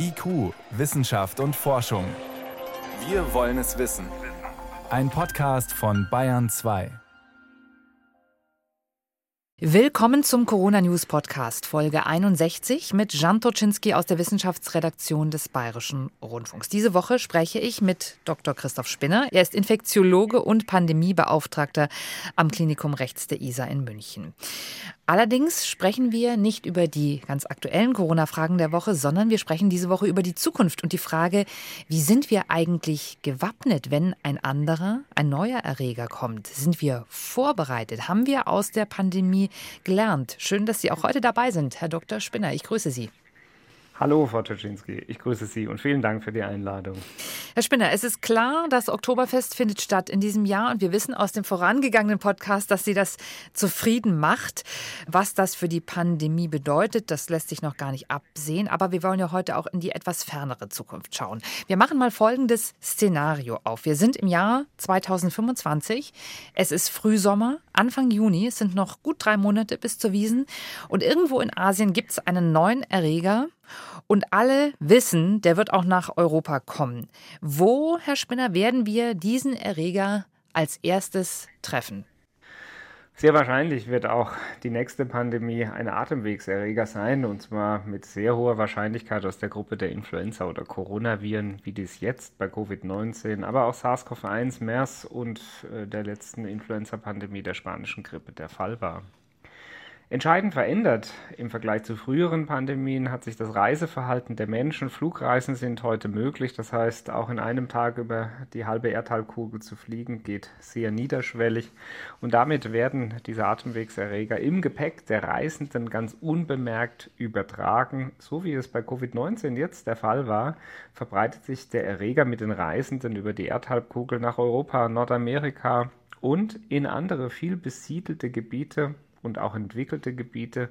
IQ, Wissenschaft und Forschung. Wir wollen es wissen. Ein Podcast von Bayern 2. Willkommen zum Corona News Podcast, Folge 61 mit Jan Toczynski aus der Wissenschaftsredaktion des Bayerischen Rundfunks. Diese Woche spreche ich mit Dr. Christoph Spinner. Er ist Infektiologe und Pandemiebeauftragter am Klinikum Rechts der ISA in München. Allerdings sprechen wir nicht über die ganz aktuellen Corona-Fragen der Woche, sondern wir sprechen diese Woche über die Zukunft und die Frage, wie sind wir eigentlich gewappnet, wenn ein anderer, ein neuer Erreger kommt? Sind wir vorbereitet? Haben wir aus der Pandemie gelernt? Schön, dass Sie auch heute dabei sind, Herr Dr. Spinner. Ich grüße Sie. Hallo, Frau Tuczynski. Ich grüße Sie und vielen Dank für die Einladung. Herr Spinner, es ist klar, das Oktoberfest findet statt in diesem Jahr und wir wissen aus dem vorangegangenen Podcast, dass Sie das zufrieden macht. Was das für die Pandemie bedeutet, das lässt sich noch gar nicht absehen. Aber wir wollen ja heute auch in die etwas fernere Zukunft schauen. Wir machen mal folgendes Szenario auf. Wir sind im Jahr 2025. Es ist Frühsommer, Anfang Juni. Es sind noch gut drei Monate bis zur Wiesen. Und irgendwo in Asien gibt es einen neuen Erreger. Und alle wissen, der wird auch nach Europa kommen. Wo, Herr Spinner, werden wir diesen Erreger als erstes treffen? Sehr wahrscheinlich wird auch die nächste Pandemie ein Atemwegserreger sein, und zwar mit sehr hoher Wahrscheinlichkeit aus der Gruppe der Influenza- oder Coronaviren, wie dies jetzt bei Covid-19, aber auch SARS-CoV-1, MERS und äh, der letzten Influenza-Pandemie der spanischen Grippe der Fall war. Entscheidend verändert im Vergleich zu früheren Pandemien hat sich das Reiseverhalten der Menschen. Flugreisen sind heute möglich, das heißt, auch in einem Tag über die halbe Erdhalbkugel zu fliegen geht sehr niederschwellig und damit werden diese Atemwegserreger im Gepäck der Reisenden ganz unbemerkt übertragen. So wie es bei Covid-19 jetzt der Fall war, verbreitet sich der Erreger mit den Reisenden über die Erdhalbkugel nach Europa, Nordamerika und in andere viel besiedelte Gebiete und auch entwickelte Gebiete,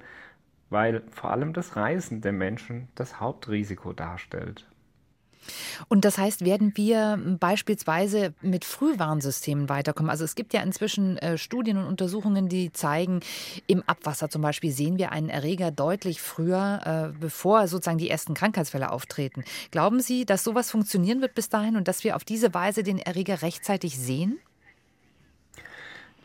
weil vor allem das Reisen der Menschen das Hauptrisiko darstellt. Und das heißt, werden wir beispielsweise mit Frühwarnsystemen weiterkommen? Also es gibt ja inzwischen äh, Studien und Untersuchungen, die zeigen, im Abwasser zum Beispiel sehen wir einen Erreger deutlich früher, äh, bevor sozusagen die ersten Krankheitsfälle auftreten. Glauben Sie, dass sowas funktionieren wird bis dahin und dass wir auf diese Weise den Erreger rechtzeitig sehen?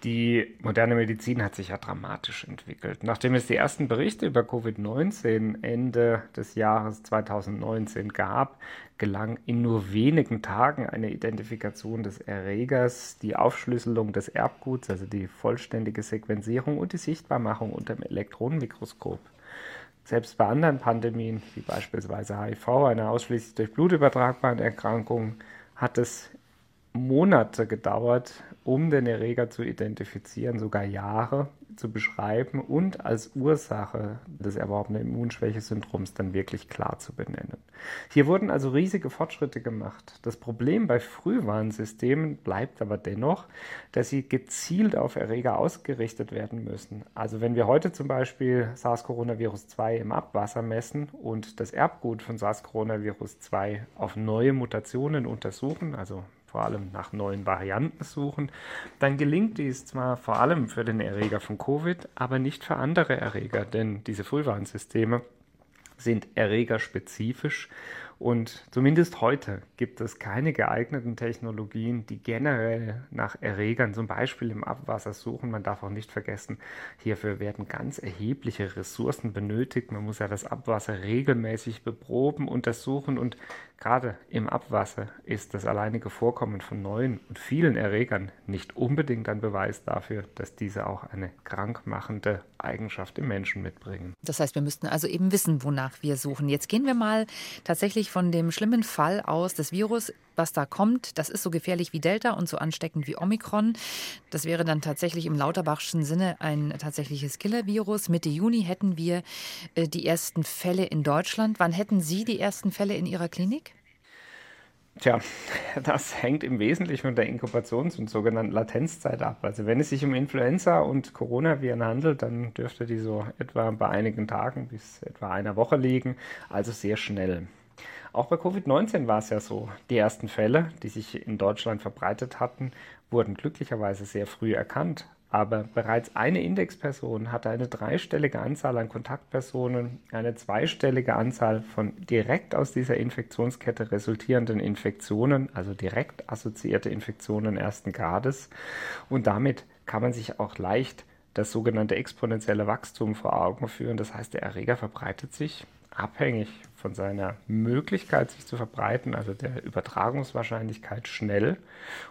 Die moderne Medizin hat sich ja dramatisch entwickelt. Nachdem es die ersten Berichte über Covid-19 Ende des Jahres 2019 gab, gelang in nur wenigen Tagen eine Identifikation des Erregers, die Aufschlüsselung des Erbguts, also die vollständige Sequenzierung und die Sichtbarmachung unter dem Elektronenmikroskop. Selbst bei anderen Pandemien, wie beispielsweise HIV, einer ausschließlich durch Blut übertragbaren Erkrankung, hat es Monate gedauert, um den Erreger zu identifizieren, sogar Jahre zu beschreiben und als Ursache des erworbenen Immunschwächesyndroms dann wirklich klar zu benennen. Hier wurden also riesige Fortschritte gemacht. Das Problem bei Frühwarnsystemen bleibt aber dennoch, dass sie gezielt auf Erreger ausgerichtet werden müssen. Also wenn wir heute zum Beispiel SARS-Coronavirus 2 im Abwasser messen und das Erbgut von SARS-Coronavirus 2 auf neue Mutationen untersuchen, also vor allem nach neuen Varianten suchen, dann gelingt dies zwar vor allem für den Erreger von Covid, aber nicht für andere Erreger, denn diese Frühwarnsysteme sind erregerspezifisch und zumindest heute gibt es keine geeigneten Technologien, die generell nach Erregern, zum Beispiel im Abwasser, suchen. Man darf auch nicht vergessen, hierfür werden ganz erhebliche Ressourcen benötigt. Man muss ja das Abwasser regelmäßig beproben, untersuchen und gerade im Abwasser ist das alleinige Vorkommen von neuen und vielen Erregern nicht unbedingt ein Beweis dafür, dass diese auch eine krankmachende Eigenschaft im Menschen mitbringen. Das heißt, wir müssten also eben wissen, wonach wir suchen. Jetzt gehen wir mal tatsächlich von dem schlimmen Fall aus des Virus, was da kommt. Das ist so gefährlich wie Delta und so ansteckend wie Omikron. Das wäre dann tatsächlich im Lauterbachschen Sinne ein tatsächliches Killer-Virus. Mitte Juni hätten wir äh, die ersten Fälle in Deutschland. Wann hätten Sie die ersten Fälle in Ihrer Klinik? Tja, das hängt im Wesentlichen von der Inkubations- und sogenannten Latenzzeit ab. Also wenn es sich um Influenza und Coronaviren handelt, dann dürfte die so etwa bei einigen Tagen bis etwa einer Woche liegen, also sehr schnell. Auch bei Covid-19 war es ja so. Die ersten Fälle, die sich in Deutschland verbreitet hatten, wurden glücklicherweise sehr früh erkannt. aber bereits eine Indexperson hatte eine dreistellige Anzahl an Kontaktpersonen, eine zweistellige Anzahl von direkt aus dieser Infektionskette resultierenden Infektionen, also direkt assoziierte Infektionen ersten Grades. Und damit kann man sich auch leicht das sogenannte exponentielle Wachstum vor Augen führen. Das heißt, der Erreger verbreitet sich abhängig von seiner Möglichkeit, sich zu verbreiten, also der Übertragungswahrscheinlichkeit schnell.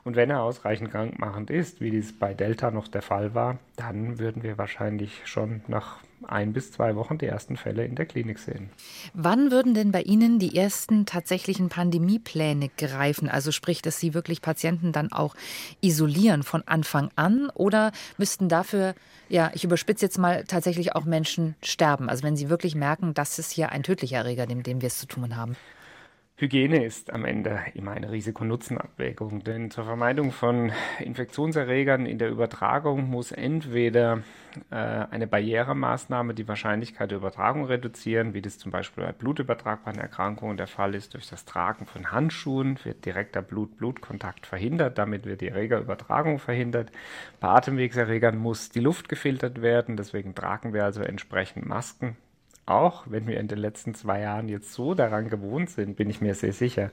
Und wenn er ausreichend krankmachend ist, wie dies bei Delta noch der Fall war, dann würden wir wahrscheinlich schon nach ein bis zwei Wochen die ersten Fälle in der Klinik sehen. Wann würden denn bei Ihnen die ersten tatsächlichen Pandemiepläne greifen? Also sprich, dass Sie wirklich Patienten dann auch isolieren von Anfang an oder müssten dafür, ja, ich überspitze jetzt mal, tatsächlich auch Menschen sterben? Also wenn Sie wirklich merken, das ist hier ein tödlicher Erreger, mit dem wir es zu tun haben. Hygiene ist am Ende immer eine Risiko-Nutzen-Abwägung, denn zur Vermeidung von Infektionserregern in der Übertragung muss entweder äh, eine Barrieremaßnahme die Wahrscheinlichkeit der Übertragung reduzieren, wie das zum Beispiel bei blutübertragbaren Erkrankungen der Fall ist. Durch das Tragen von Handschuhen wird direkter Blut-Blut-Kontakt verhindert, damit wird die Erregerübertragung verhindert. Bei Atemwegserregern muss die Luft gefiltert werden, deswegen tragen wir also entsprechend Masken auch wenn wir in den letzten zwei Jahren jetzt so daran gewohnt sind, bin ich mir sehr sicher,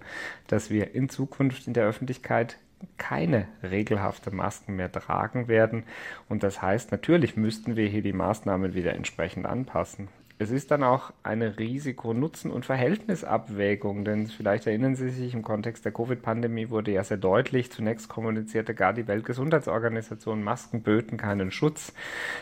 dass wir in Zukunft in der Öffentlichkeit keine regelhafte Masken mehr tragen werden. Und das heißt, natürlich müssten wir hier die Maßnahmen wieder entsprechend anpassen. Es ist dann auch eine Risiko-Nutzen- und Verhältnisabwägung, denn vielleicht erinnern Sie sich, im Kontext der Covid-Pandemie wurde ja sehr deutlich, zunächst kommunizierte gar die Weltgesundheitsorganisation, Masken böten keinen Schutz.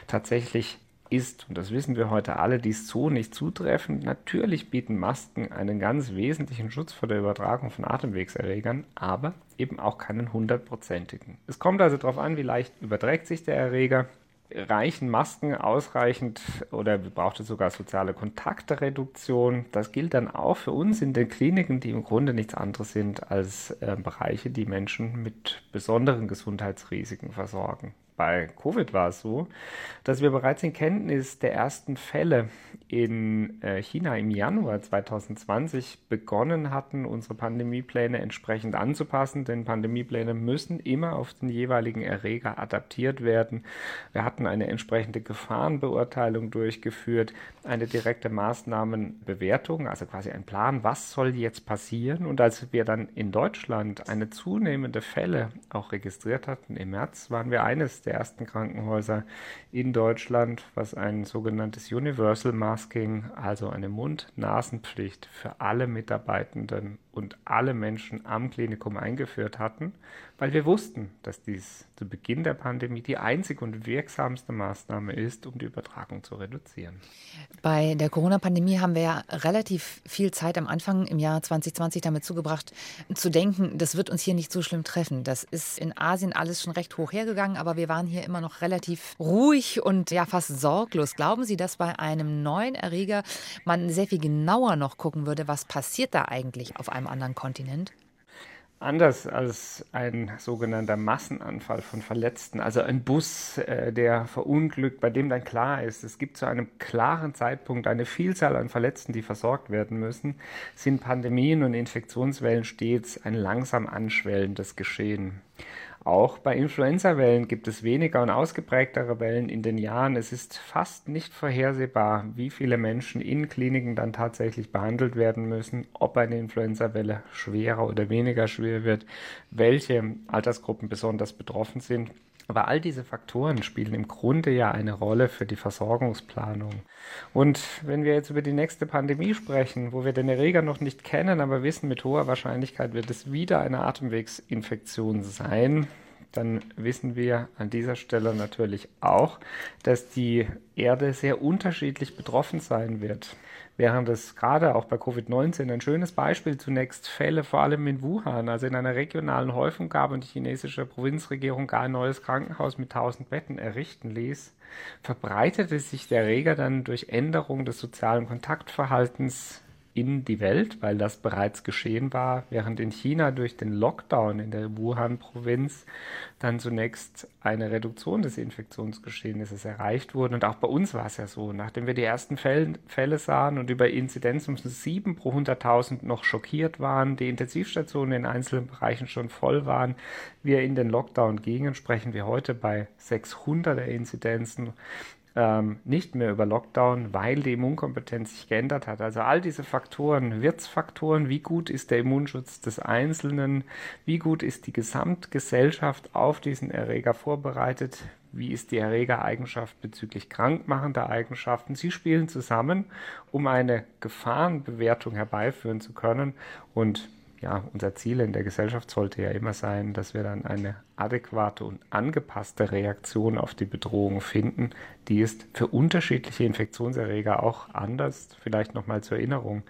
Tatsächlich ist, und das wissen wir heute alle, dies so nicht zutreffend. Natürlich bieten Masken einen ganz wesentlichen Schutz vor der Übertragung von Atemwegserregern, aber eben auch keinen hundertprozentigen. Es kommt also darauf an, wie leicht überträgt sich der Erreger. Reichen Masken ausreichend oder braucht es sogar soziale Kontaktereduktion? Das gilt dann auch für uns in den Kliniken, die im Grunde nichts anderes sind als äh, Bereiche, die Menschen mit besonderen Gesundheitsrisiken versorgen bei Covid war es so, dass wir bereits in Kenntnis der ersten Fälle in äh, China im Januar 2020 begonnen hatten, unsere Pandemiepläne entsprechend anzupassen, denn Pandemiepläne müssen immer auf den jeweiligen Erreger adaptiert werden. Wir hatten eine entsprechende Gefahrenbeurteilung durchgeführt, eine direkte Maßnahmenbewertung, also quasi ein Plan, was soll jetzt passieren. Und als wir dann in Deutschland eine zunehmende Fälle auch registriert hatten im März, waren wir eines der ersten Krankenhäuser in Deutschland, was ein sogenanntes Universal Masking, also eine Mund-Nasen-Pflicht für alle Mitarbeitenden und alle Menschen am Klinikum eingeführt hatten, weil wir wussten, dass dies zu Beginn der Pandemie die einzige und wirksamste Maßnahme ist, um die Übertragung zu reduzieren. Bei der Corona-Pandemie haben wir ja relativ viel Zeit am Anfang im Jahr 2020 damit zugebracht, zu denken, das wird uns hier nicht so schlimm treffen. Das ist in Asien alles schon recht hoch hergegangen, aber wir waren hier immer noch relativ ruhig und ja fast sorglos. Glauben Sie, dass bei einem neuen Erreger man sehr viel genauer noch gucken würde, was passiert da eigentlich auf einem anderen Kontinent? Anders als ein sogenannter Massenanfall von Verletzten, also ein Bus, äh, der verunglückt, bei dem dann klar ist, es gibt zu einem klaren Zeitpunkt eine Vielzahl an Verletzten, die versorgt werden müssen, sind Pandemien und Infektionswellen stets ein langsam anschwellendes Geschehen. Auch bei Influenza-Wellen gibt es weniger und ausgeprägtere Wellen in den Jahren. Es ist fast nicht vorhersehbar, wie viele Menschen in Kliniken dann tatsächlich behandelt werden müssen, ob eine Influenza-Welle schwerer oder weniger schwer wird, welche Altersgruppen besonders betroffen sind. Aber all diese Faktoren spielen im Grunde ja eine Rolle für die Versorgungsplanung. Und wenn wir jetzt über die nächste Pandemie sprechen, wo wir den Erreger noch nicht kennen, aber wissen, mit hoher Wahrscheinlichkeit wird es wieder eine Atemwegsinfektion sein, dann wissen wir an dieser Stelle natürlich auch, dass die Erde sehr unterschiedlich betroffen sein wird. Während es gerade auch bei Covid-19 ein schönes Beispiel zunächst Fälle vor allem in Wuhan, also in einer regionalen Häufung gab und die chinesische Provinzregierung gar ein neues Krankenhaus mit 1000 Betten errichten ließ, verbreitete sich der Erreger dann durch Änderung des sozialen Kontaktverhaltens in die Welt, weil das bereits geschehen war, während in China durch den Lockdown in der Wuhan-Provinz dann zunächst eine Reduktion des Infektionsgeschehnisses erreicht wurde. Und auch bei uns war es ja so, nachdem wir die ersten Fälle, Fälle sahen und über Inzidenz um 7 pro 100.000 noch schockiert waren, die Intensivstationen in einzelnen Bereichen schon voll waren, wir in den Lockdown gingen, sprechen wir heute bei 600er Inzidenzen ähm, nicht mehr über Lockdown, weil die Immunkompetenz sich geändert hat. Also all diese Faktoren, Wirtsfaktoren, wie gut ist der Immunschutz des Einzelnen, wie gut ist die Gesamtgesellschaft auf diesen Erreger vorbereitet, wie ist die Erregereigenschaft bezüglich krankmachender Eigenschaften. Sie spielen zusammen, um eine Gefahrenbewertung herbeiführen zu können und ja, unser Ziel in der Gesellschaft sollte ja immer sein, dass wir dann eine adäquate und angepasste Reaktion auf die Bedrohung finden. Die ist für unterschiedliche Infektionserreger auch anders. Vielleicht nochmal zur Erinnerung.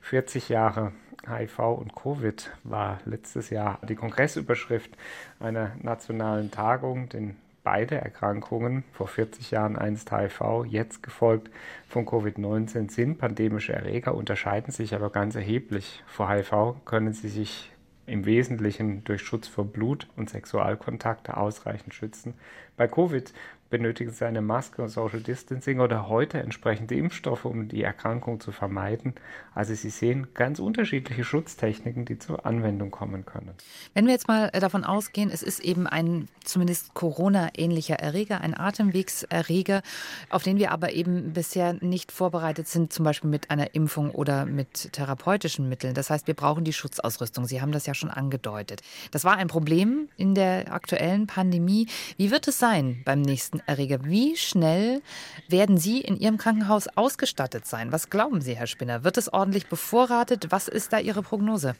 40 Jahre HIV und Covid war letztes Jahr die Kongressüberschrift einer nationalen Tagung, den beide Erkrankungen, vor 40 Jahren einst HIV, jetzt gefolgt von Covid-19, sind pandemische Erreger, unterscheiden sich aber ganz erheblich. Vor HIV können sie sich im Wesentlichen durch Schutz vor Blut und Sexualkontakte ausreichend schützen. Bei Covid benötigen sie eine Maske und Social Distancing oder heute entsprechende Impfstoffe, um die Erkrankung zu vermeiden. Also Sie sehen ganz unterschiedliche Schutztechniken, die zur Anwendung kommen können. Wenn wir jetzt mal äh, davon ausgehen, es ist eben ein zumindest Corona-ähnlicher Erreger, ein Atemwegserreger, auf den wir aber eben bisher nicht vorbereitet sind, zum Beispiel mit einer Impfung oder mit therapeutischen Mitteln. Das heißt, wir brauchen die Schutzausrüstung. Sie haben das ja schon angedeutet. Das war ein Problem in der aktuellen Pandemie. Wie wird es sein beim nächsten Erreger. Wie schnell werden Sie in Ihrem Krankenhaus ausgestattet sein? Was glauben Sie, Herr Spinner? Wird es ordentlich bevorratet? Was ist da Ihre Prognose?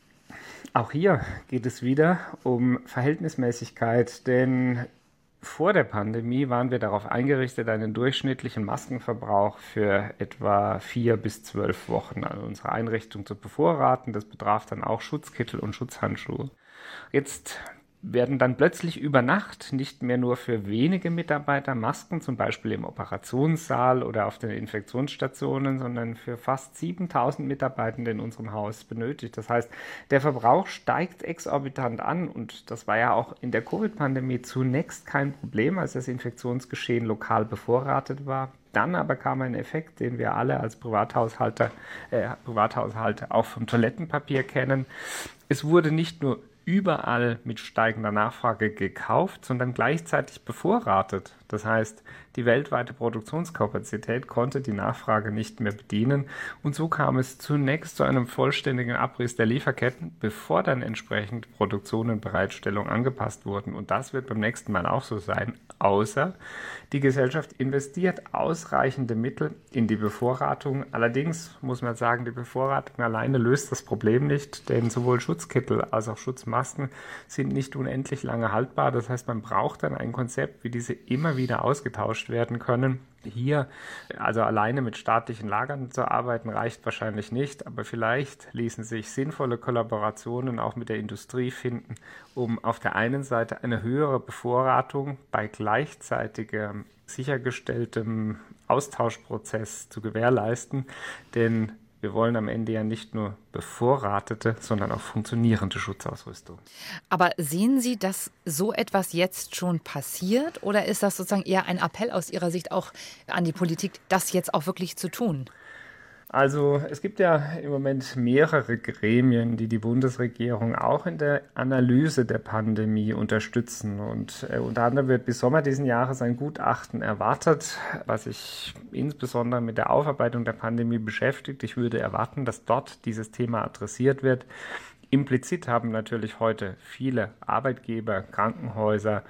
Auch hier geht es wieder um Verhältnismäßigkeit, denn vor der Pandemie waren wir darauf eingerichtet, einen durchschnittlichen Maskenverbrauch für etwa vier bis zwölf Wochen an unsere Einrichtung zu bevorraten. Das betraf dann auch Schutzkittel und Schutzhandschuhe. Jetzt werden dann plötzlich über Nacht nicht mehr nur für wenige Mitarbeiter Masken, zum Beispiel im Operationssaal oder auf den Infektionsstationen, sondern für fast 7000 Mitarbeitende in unserem Haus benötigt. Das heißt, der Verbrauch steigt exorbitant an und das war ja auch in der Covid-Pandemie zunächst kein Problem, als das Infektionsgeschehen lokal bevorratet war. Dann aber kam ein Effekt, den wir alle als Privathaushalter, äh, Privathaushalte auch vom Toilettenpapier kennen. Es wurde nicht nur überall mit steigender Nachfrage gekauft, sondern gleichzeitig bevorratet. Das heißt, die weltweite Produktionskapazität konnte die Nachfrage nicht mehr bedienen und so kam es zunächst zu einem vollständigen Abriss der Lieferketten, bevor dann entsprechend Produktion und Bereitstellung angepasst wurden. Und das wird beim nächsten Mal auch so sein, außer die Gesellschaft investiert ausreichende Mittel in die Bevorratung. Allerdings muss man sagen, die Bevorratung alleine löst das Problem nicht, denn sowohl Schutzkittel als auch Schutzmasken sind nicht unendlich lange haltbar. Das heißt, man braucht dann ein Konzept, wie diese immer wieder wieder ausgetauscht werden können. Hier, also alleine mit staatlichen Lagern zu arbeiten, reicht wahrscheinlich nicht, aber vielleicht ließen sich sinnvolle Kollaborationen auch mit der Industrie finden, um auf der einen Seite eine höhere Bevorratung bei gleichzeitigem sichergestelltem Austauschprozess zu gewährleisten, denn wir wollen am Ende ja nicht nur bevorratete, sondern auch funktionierende Schutzausrüstung. Aber sehen Sie, dass so etwas jetzt schon passiert oder ist das sozusagen eher ein Appell aus Ihrer Sicht auch an die Politik, das jetzt auch wirklich zu tun? Also es gibt ja im Moment mehrere Gremien, die die Bundesregierung auch in der Analyse der Pandemie unterstützen. Und äh, unter anderem wird bis Sommer diesen Jahres ein Gutachten erwartet, was sich insbesondere mit der Aufarbeitung der Pandemie beschäftigt. Ich würde erwarten, dass dort dieses Thema adressiert wird. Implizit haben natürlich heute viele Arbeitgeber, Krankenhäuser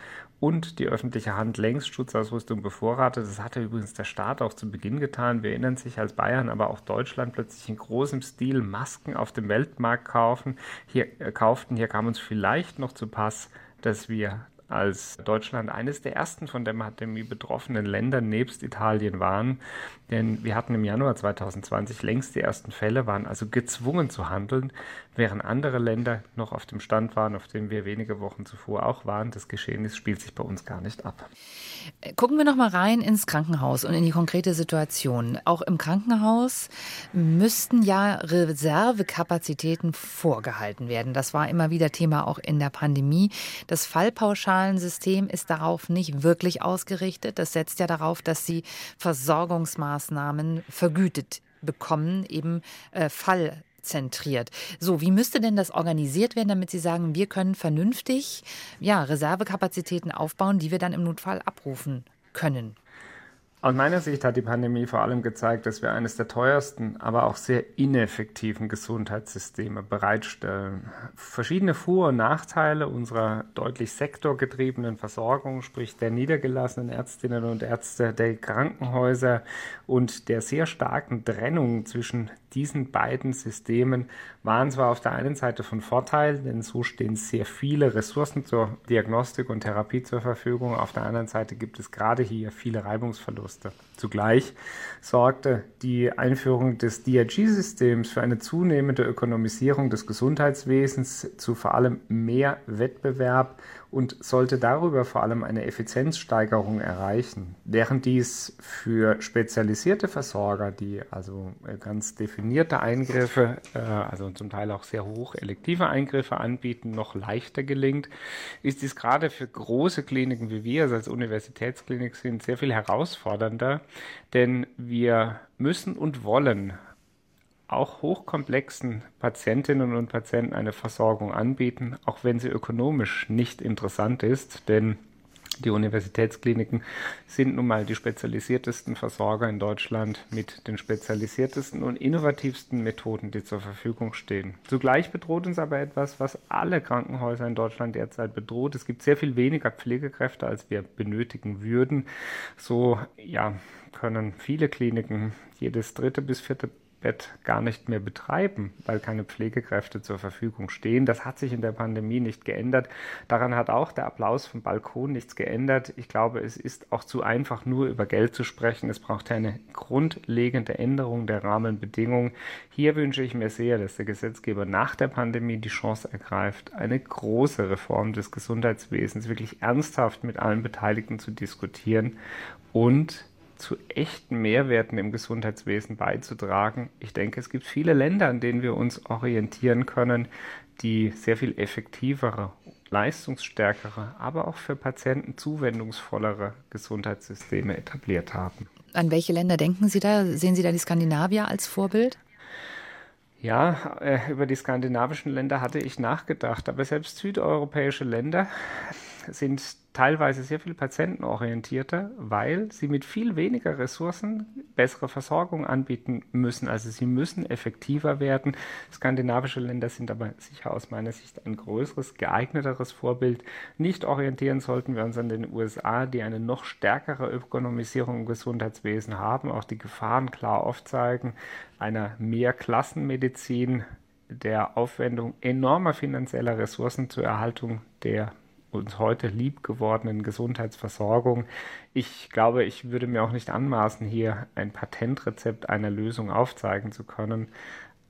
und die öffentliche Hand längst Schutzausrüstung bevorratet. Das hatte übrigens der Staat auch zu Beginn getan. Wir erinnern sich, als Bayern, aber auch Deutschland plötzlich in großem Stil Masken auf dem Weltmarkt kaufen. Hier, äh, kauften. Hier kam uns vielleicht noch zu Pass, dass wir als Deutschland eines der ersten von der Pandemie betroffenen Länder nebst Italien waren. Denn wir hatten im Januar 2020 längst die ersten Fälle, waren also gezwungen zu handeln, während andere Länder noch auf dem Stand waren, auf dem wir wenige Wochen zuvor auch waren. Das Geschehen ist, spielt sich bei uns gar nicht ab. Gucken wir noch mal rein ins Krankenhaus und in die konkrete Situation. Auch im Krankenhaus müssten ja Reservekapazitäten vorgehalten werden. Das war immer wieder Thema auch in der Pandemie. Das Fallpauschalensystem ist darauf nicht wirklich ausgerichtet. Das setzt ja darauf, dass sie Versorgungsmaßnahmen vergütet bekommen, eben äh, Fall zentriert. So, wie müsste denn das organisiert werden, damit Sie sagen, wir können vernünftig ja, Reservekapazitäten aufbauen, die wir dann im Notfall abrufen können? Aus meiner Sicht hat die Pandemie vor allem gezeigt, dass wir eines der teuersten, aber auch sehr ineffektiven Gesundheitssysteme bereitstellen. Verschiedene Vor- und Nachteile unserer deutlich sektorgetriebenen Versorgung, sprich der niedergelassenen Ärztinnen und Ärzte, der Krankenhäuser und der sehr starken Trennung zwischen diesen beiden Systemen waren zwar auf der einen Seite von Vorteil, denn so stehen sehr viele Ressourcen zur Diagnostik und Therapie zur Verfügung. Auf der anderen Seite gibt es gerade hier viele Reibungsverluste. Zugleich sorgte die Einführung des DRG-Systems für eine zunehmende Ökonomisierung des Gesundheitswesens zu vor allem mehr Wettbewerb und sollte darüber vor allem eine Effizienzsteigerung erreichen. Während dies für spezialisierte Versorger, die also ganz definierte Eingriffe, äh, also zum Teil auch sehr hoch elektive Eingriffe anbieten, noch leichter gelingt, ist dies gerade für große Kliniken wie wir, also als Universitätsklinik sind, sehr viel herausfordernder, denn wir müssen und wollen auch hochkomplexen Patientinnen und Patienten eine Versorgung anbieten, auch wenn sie ökonomisch nicht interessant ist, denn die Universitätskliniken sind nun mal die spezialisiertesten Versorger in Deutschland mit den spezialisiertesten und innovativsten Methoden, die zur Verfügung stehen. Zugleich bedroht uns aber etwas, was alle Krankenhäuser in Deutschland derzeit bedroht. Es gibt sehr viel weniger Pflegekräfte, als wir benötigen würden. So ja, können viele Kliniken jedes dritte bis vierte Bett gar nicht mehr betreiben, weil keine Pflegekräfte zur Verfügung stehen. Das hat sich in der Pandemie nicht geändert. Daran hat auch der Applaus vom Balkon nichts geändert. Ich glaube, es ist auch zu einfach, nur über Geld zu sprechen. Es braucht eine grundlegende Änderung der Rahmenbedingungen. Hier wünsche ich mir sehr, dass der Gesetzgeber nach der Pandemie die Chance ergreift, eine große Reform des Gesundheitswesens wirklich ernsthaft mit allen Beteiligten zu diskutieren und zu echten Mehrwerten im Gesundheitswesen beizutragen. Ich denke, es gibt viele Länder, an denen wir uns orientieren können, die sehr viel effektivere, leistungsstärkere, aber auch für Patienten zuwendungsvollere Gesundheitssysteme etabliert haben. An welche Länder denken Sie da? Sehen Sie da die Skandinavier als Vorbild? Ja, äh, über die skandinavischen Länder hatte ich nachgedacht, aber selbst südeuropäische Länder sind teilweise sehr viel patientenorientierter, weil sie mit viel weniger Ressourcen bessere Versorgung anbieten müssen. Also sie müssen effektiver werden. Skandinavische Länder sind aber sicher aus meiner Sicht ein größeres, geeigneteres Vorbild. Nicht orientieren sollten wir uns an den USA, die eine noch stärkere Ökonomisierung im Gesundheitswesen haben, auch die Gefahren klar aufzeigen, einer Mehrklassenmedizin, der Aufwendung enormer finanzieller Ressourcen zur Erhaltung der uns heute lieb gewordenen Gesundheitsversorgung. Ich glaube, ich würde mir auch nicht anmaßen, hier ein Patentrezept einer Lösung aufzeigen zu können.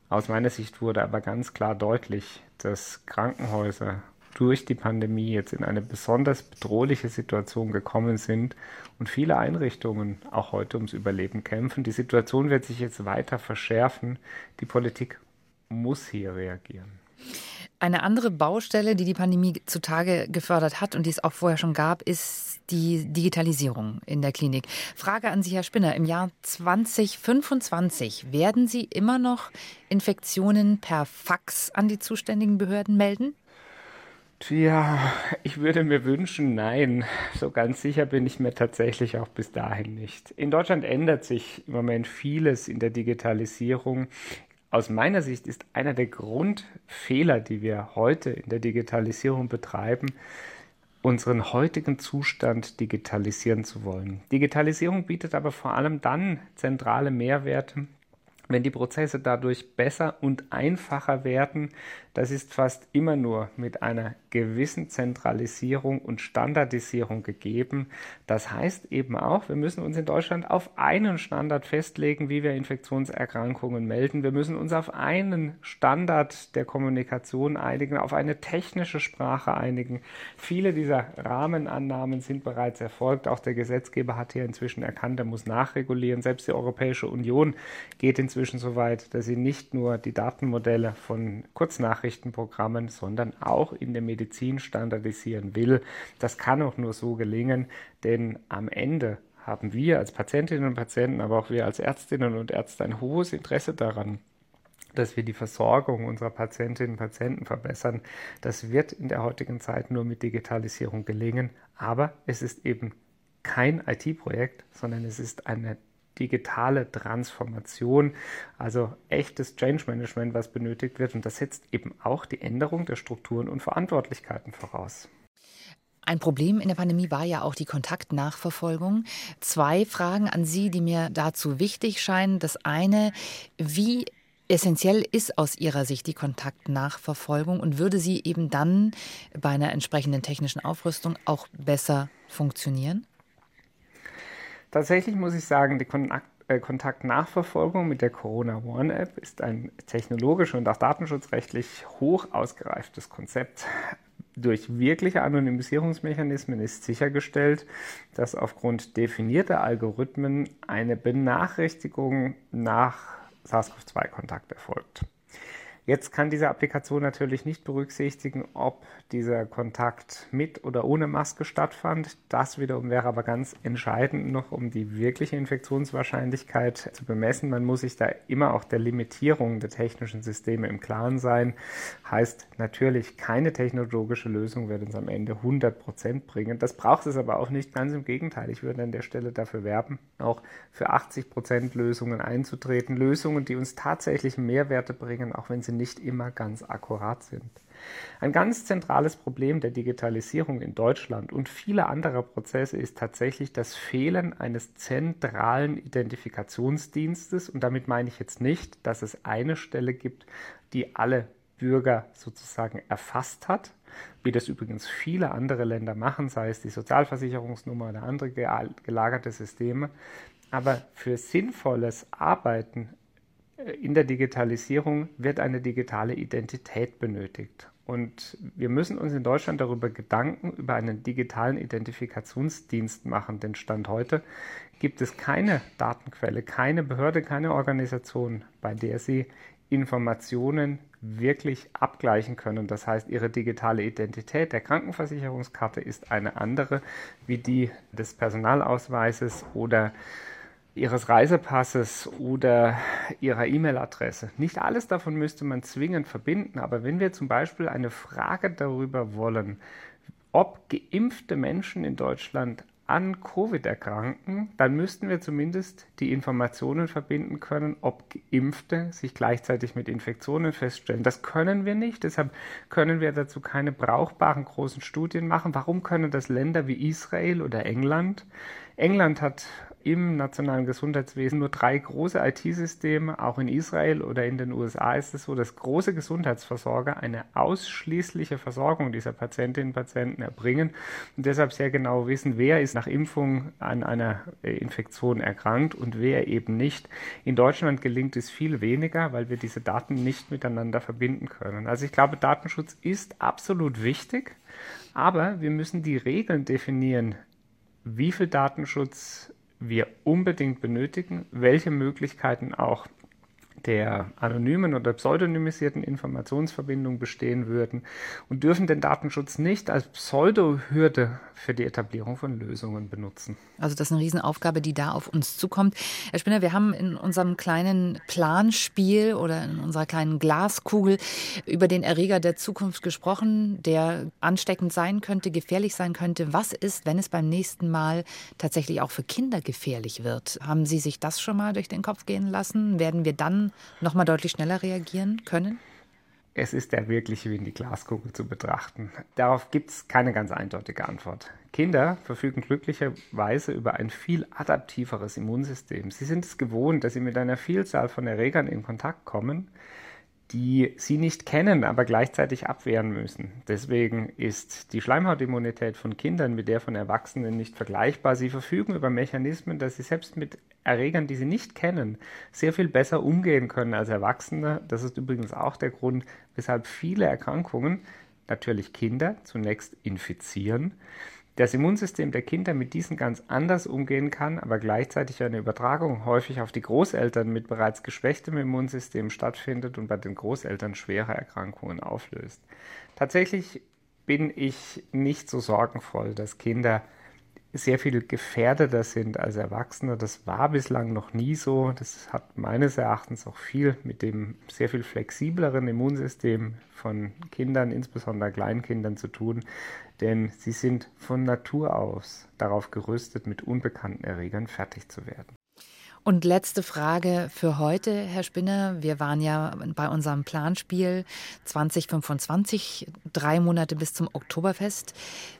Aus meiner Sicht wurde aber ganz klar deutlich, dass Krankenhäuser durch die Pandemie jetzt in eine besonders bedrohliche Situation gekommen sind und viele Einrichtungen auch heute ums Überleben kämpfen. Die Situation wird sich jetzt weiter verschärfen. Die Politik muss hier reagieren. Eine andere Baustelle, die die Pandemie zutage gefördert hat und die es auch vorher schon gab, ist die Digitalisierung in der Klinik. Frage an Sie, Herr Spinner. Im Jahr 2025 werden Sie immer noch Infektionen per Fax an die zuständigen Behörden melden? Tja, ich würde mir wünschen, nein. So ganz sicher bin ich mir tatsächlich auch bis dahin nicht. In Deutschland ändert sich im Moment vieles in der Digitalisierung aus meiner Sicht ist einer der Grundfehler, die wir heute in der Digitalisierung betreiben, unseren heutigen Zustand digitalisieren zu wollen. Digitalisierung bietet aber vor allem dann zentrale Mehrwerte, wenn die Prozesse dadurch besser und einfacher werden, das ist fast immer nur mit einer gewissen Zentralisierung und Standardisierung gegeben. Das heißt eben auch, wir müssen uns in Deutschland auf einen Standard festlegen, wie wir Infektionserkrankungen melden. Wir müssen uns auf einen Standard der Kommunikation einigen, auf eine technische Sprache einigen. Viele dieser Rahmenannahmen sind bereits erfolgt. Auch der Gesetzgeber hat hier inzwischen erkannt, er muss nachregulieren. Selbst die Europäische Union geht inzwischen so weit, dass sie nicht nur die Datenmodelle von Kurznachrichten Nachrichtenprogrammen, sondern auch in der Medizin standardisieren will. Das kann auch nur so gelingen, denn am Ende haben wir als Patientinnen und Patienten, aber auch wir als Ärztinnen und Ärzte ein hohes Interesse daran, dass wir die Versorgung unserer Patientinnen und Patienten verbessern. Das wird in der heutigen Zeit nur mit Digitalisierung gelingen, aber es ist eben kein IT-Projekt, sondern es ist eine digitale Transformation, also echtes Change Management, was benötigt wird. Und das setzt eben auch die Änderung der Strukturen und Verantwortlichkeiten voraus. Ein Problem in der Pandemie war ja auch die Kontaktnachverfolgung. Zwei Fragen an Sie, die mir dazu wichtig scheinen. Das eine, wie essentiell ist aus Ihrer Sicht die Kontaktnachverfolgung und würde sie eben dann bei einer entsprechenden technischen Aufrüstung auch besser funktionieren? Tatsächlich muss ich sagen, die äh, Kontaktnachverfolgung mit der Corona One App ist ein technologisch und auch datenschutzrechtlich hoch ausgereiftes Konzept. Durch wirkliche Anonymisierungsmechanismen ist sichergestellt, dass aufgrund definierter Algorithmen eine Benachrichtigung nach SARS-CoV-2-Kontakt erfolgt. Jetzt kann diese Applikation natürlich nicht berücksichtigen, ob dieser Kontakt mit oder ohne Maske stattfand. Das wiederum wäre aber ganz entscheidend noch, um die wirkliche Infektionswahrscheinlichkeit zu bemessen. Man muss sich da immer auch der Limitierung der technischen Systeme im Klaren sein. Heißt natürlich, keine technologische Lösung wird uns am Ende 100 Prozent bringen. Das braucht es aber auch nicht. Ganz im Gegenteil. Ich würde an der Stelle dafür werben, auch für 80 Prozent Lösungen einzutreten. Lösungen, die uns tatsächlich Mehrwerte bringen, auch wenn sie nicht immer ganz akkurat sind. Ein ganz zentrales Problem der Digitalisierung in Deutschland und vieler anderer Prozesse ist tatsächlich das Fehlen eines zentralen Identifikationsdienstes. Und damit meine ich jetzt nicht, dass es eine Stelle gibt, die alle Bürger sozusagen erfasst hat, wie das übrigens viele andere Länder machen, sei es die Sozialversicherungsnummer oder andere gelagerte Systeme. Aber für sinnvolles Arbeiten in der Digitalisierung wird eine digitale Identität benötigt. Und wir müssen uns in Deutschland darüber Gedanken über einen digitalen Identifikationsdienst machen. Denn Stand heute gibt es keine Datenquelle, keine Behörde, keine Organisation, bei der Sie Informationen wirklich abgleichen können. Das heißt, Ihre digitale Identität der Krankenversicherungskarte ist eine andere wie die des Personalausweises oder Ihres Reisepasses oder Ihrer E-Mail-Adresse. Nicht alles davon müsste man zwingend verbinden, aber wenn wir zum Beispiel eine Frage darüber wollen, ob geimpfte Menschen in Deutschland an Covid erkranken, dann müssten wir zumindest die Informationen verbinden können, ob Geimpfte sich gleichzeitig mit Infektionen feststellen. Das können wir nicht, deshalb können wir dazu keine brauchbaren großen Studien machen. Warum können das Länder wie Israel oder England? England hat im nationalen Gesundheitswesen nur drei große IT-Systeme. Auch in Israel oder in den USA ist es so, dass große Gesundheitsversorger eine ausschließliche Versorgung dieser Patientinnen und Patienten erbringen und deshalb sehr genau wissen, wer ist nach Impfung an einer äh, Infektion erkrankt und wer eben nicht. In Deutschland gelingt es viel weniger, weil wir diese Daten nicht miteinander verbinden können. Also ich glaube, Datenschutz ist absolut wichtig, aber wir müssen die Regeln definieren, wie viel Datenschutz wir unbedingt benötigen, welche Möglichkeiten auch der anonymen oder pseudonymisierten Informationsverbindung bestehen würden und dürfen den Datenschutz nicht als Pseudohürde für die Etablierung von Lösungen benutzen. Also das ist eine Riesenaufgabe, die da auf uns zukommt. Herr Spinner, wir haben in unserem kleinen Planspiel oder in unserer kleinen Glaskugel über den Erreger der Zukunft gesprochen, der ansteckend sein könnte, gefährlich sein könnte. Was ist, wenn es beim nächsten Mal tatsächlich auch für Kinder gefährlich wird? Haben Sie sich das schon mal durch den Kopf gehen lassen? Werden wir dann noch mal deutlich schneller reagieren können? es ist der wirkliche wie in die Glaskugel zu betrachten. Darauf gibt es keine ganz eindeutige Antwort. Kinder verfügen glücklicherweise über ein viel adaptiveres Immunsystem. Sie sind es gewohnt, dass sie mit einer Vielzahl von Erregern in Kontakt kommen, die sie nicht kennen, aber gleichzeitig abwehren müssen. Deswegen ist die Schleimhautimmunität von Kindern mit der von Erwachsenen nicht vergleichbar. Sie verfügen über Mechanismen, dass sie selbst mit Erregern, die sie nicht kennen, sehr viel besser umgehen können als Erwachsene. Das ist übrigens auch der Grund, weshalb viele Erkrankungen natürlich Kinder zunächst infizieren das Immunsystem der Kinder mit diesen ganz anders umgehen kann, aber gleichzeitig eine Übertragung häufig auf die Großeltern mit bereits geschwächtem Immunsystem stattfindet und bei den Großeltern schwere Erkrankungen auflöst. Tatsächlich bin ich nicht so sorgenvoll, dass Kinder sehr viel gefährdeter sind als Erwachsene. Das war bislang noch nie so. Das hat meines Erachtens auch viel mit dem sehr viel flexibleren Immunsystem von Kindern, insbesondere Kleinkindern, zu tun, denn sie sind von Natur aus darauf gerüstet, mit unbekannten Erregern fertig zu werden. Und letzte Frage für heute, Herr Spinner. Wir waren ja bei unserem Planspiel 2025, drei Monate bis zum Oktoberfest.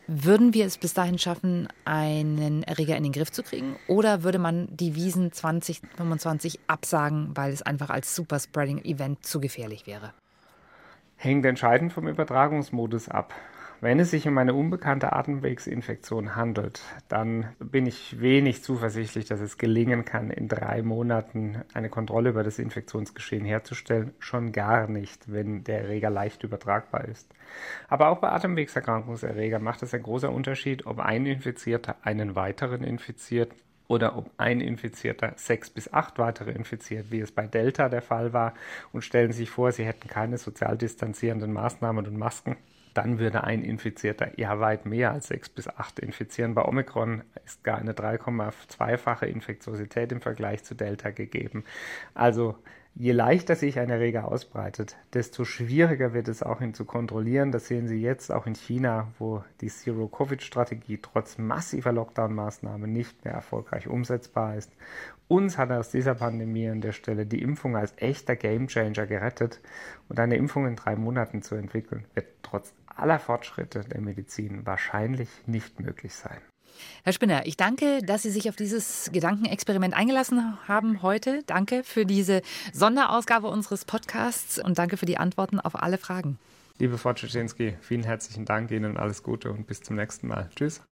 Würden wir es bis dahin schaffen, einen Erreger in den Griff zu kriegen? Oder würde man die Wiesen 2025 absagen, weil es einfach als Superspreading-Event zu gefährlich wäre? Hängt entscheidend vom Übertragungsmodus ab. Wenn es sich um eine unbekannte Atemwegsinfektion handelt, dann bin ich wenig zuversichtlich, dass es gelingen kann, in drei Monaten eine Kontrolle über das Infektionsgeschehen herzustellen. Schon gar nicht, wenn der Erreger leicht übertragbar ist. Aber auch bei Atemwegserkrankungserregern macht es einen großen Unterschied, ob ein Infizierter einen weiteren infiziert oder ob ein Infizierter sechs bis acht weitere infiziert, wie es bei Delta der Fall war. Und stellen Sie sich vor, Sie hätten keine sozial distanzierenden Maßnahmen und Masken dann würde ein Infizierter ja weit mehr als sechs bis acht infizieren. Bei Omikron ist gar eine 3,2-fache Infektiosität im Vergleich zu Delta gegeben. Also Je leichter sich ein Erreger ausbreitet, desto schwieriger wird es auch ihn zu kontrollieren. Das sehen Sie jetzt auch in China, wo die Zero-Covid-Strategie trotz massiver Lockdown-Maßnahmen nicht mehr erfolgreich umsetzbar ist. Uns hat aus dieser Pandemie an der Stelle die Impfung als echter Gamechanger gerettet und eine Impfung in drei Monaten zu entwickeln, wird trotz aller Fortschritte der Medizin wahrscheinlich nicht möglich sein. Herr Spinner, ich danke, dass Sie sich auf dieses Gedankenexperiment eingelassen haben heute. Danke für diese Sonderausgabe unseres Podcasts und danke für die Antworten auf alle Fragen. Liebe Frau Czeczynski, vielen herzlichen Dank Ihnen, alles Gute und bis zum nächsten Mal. Tschüss.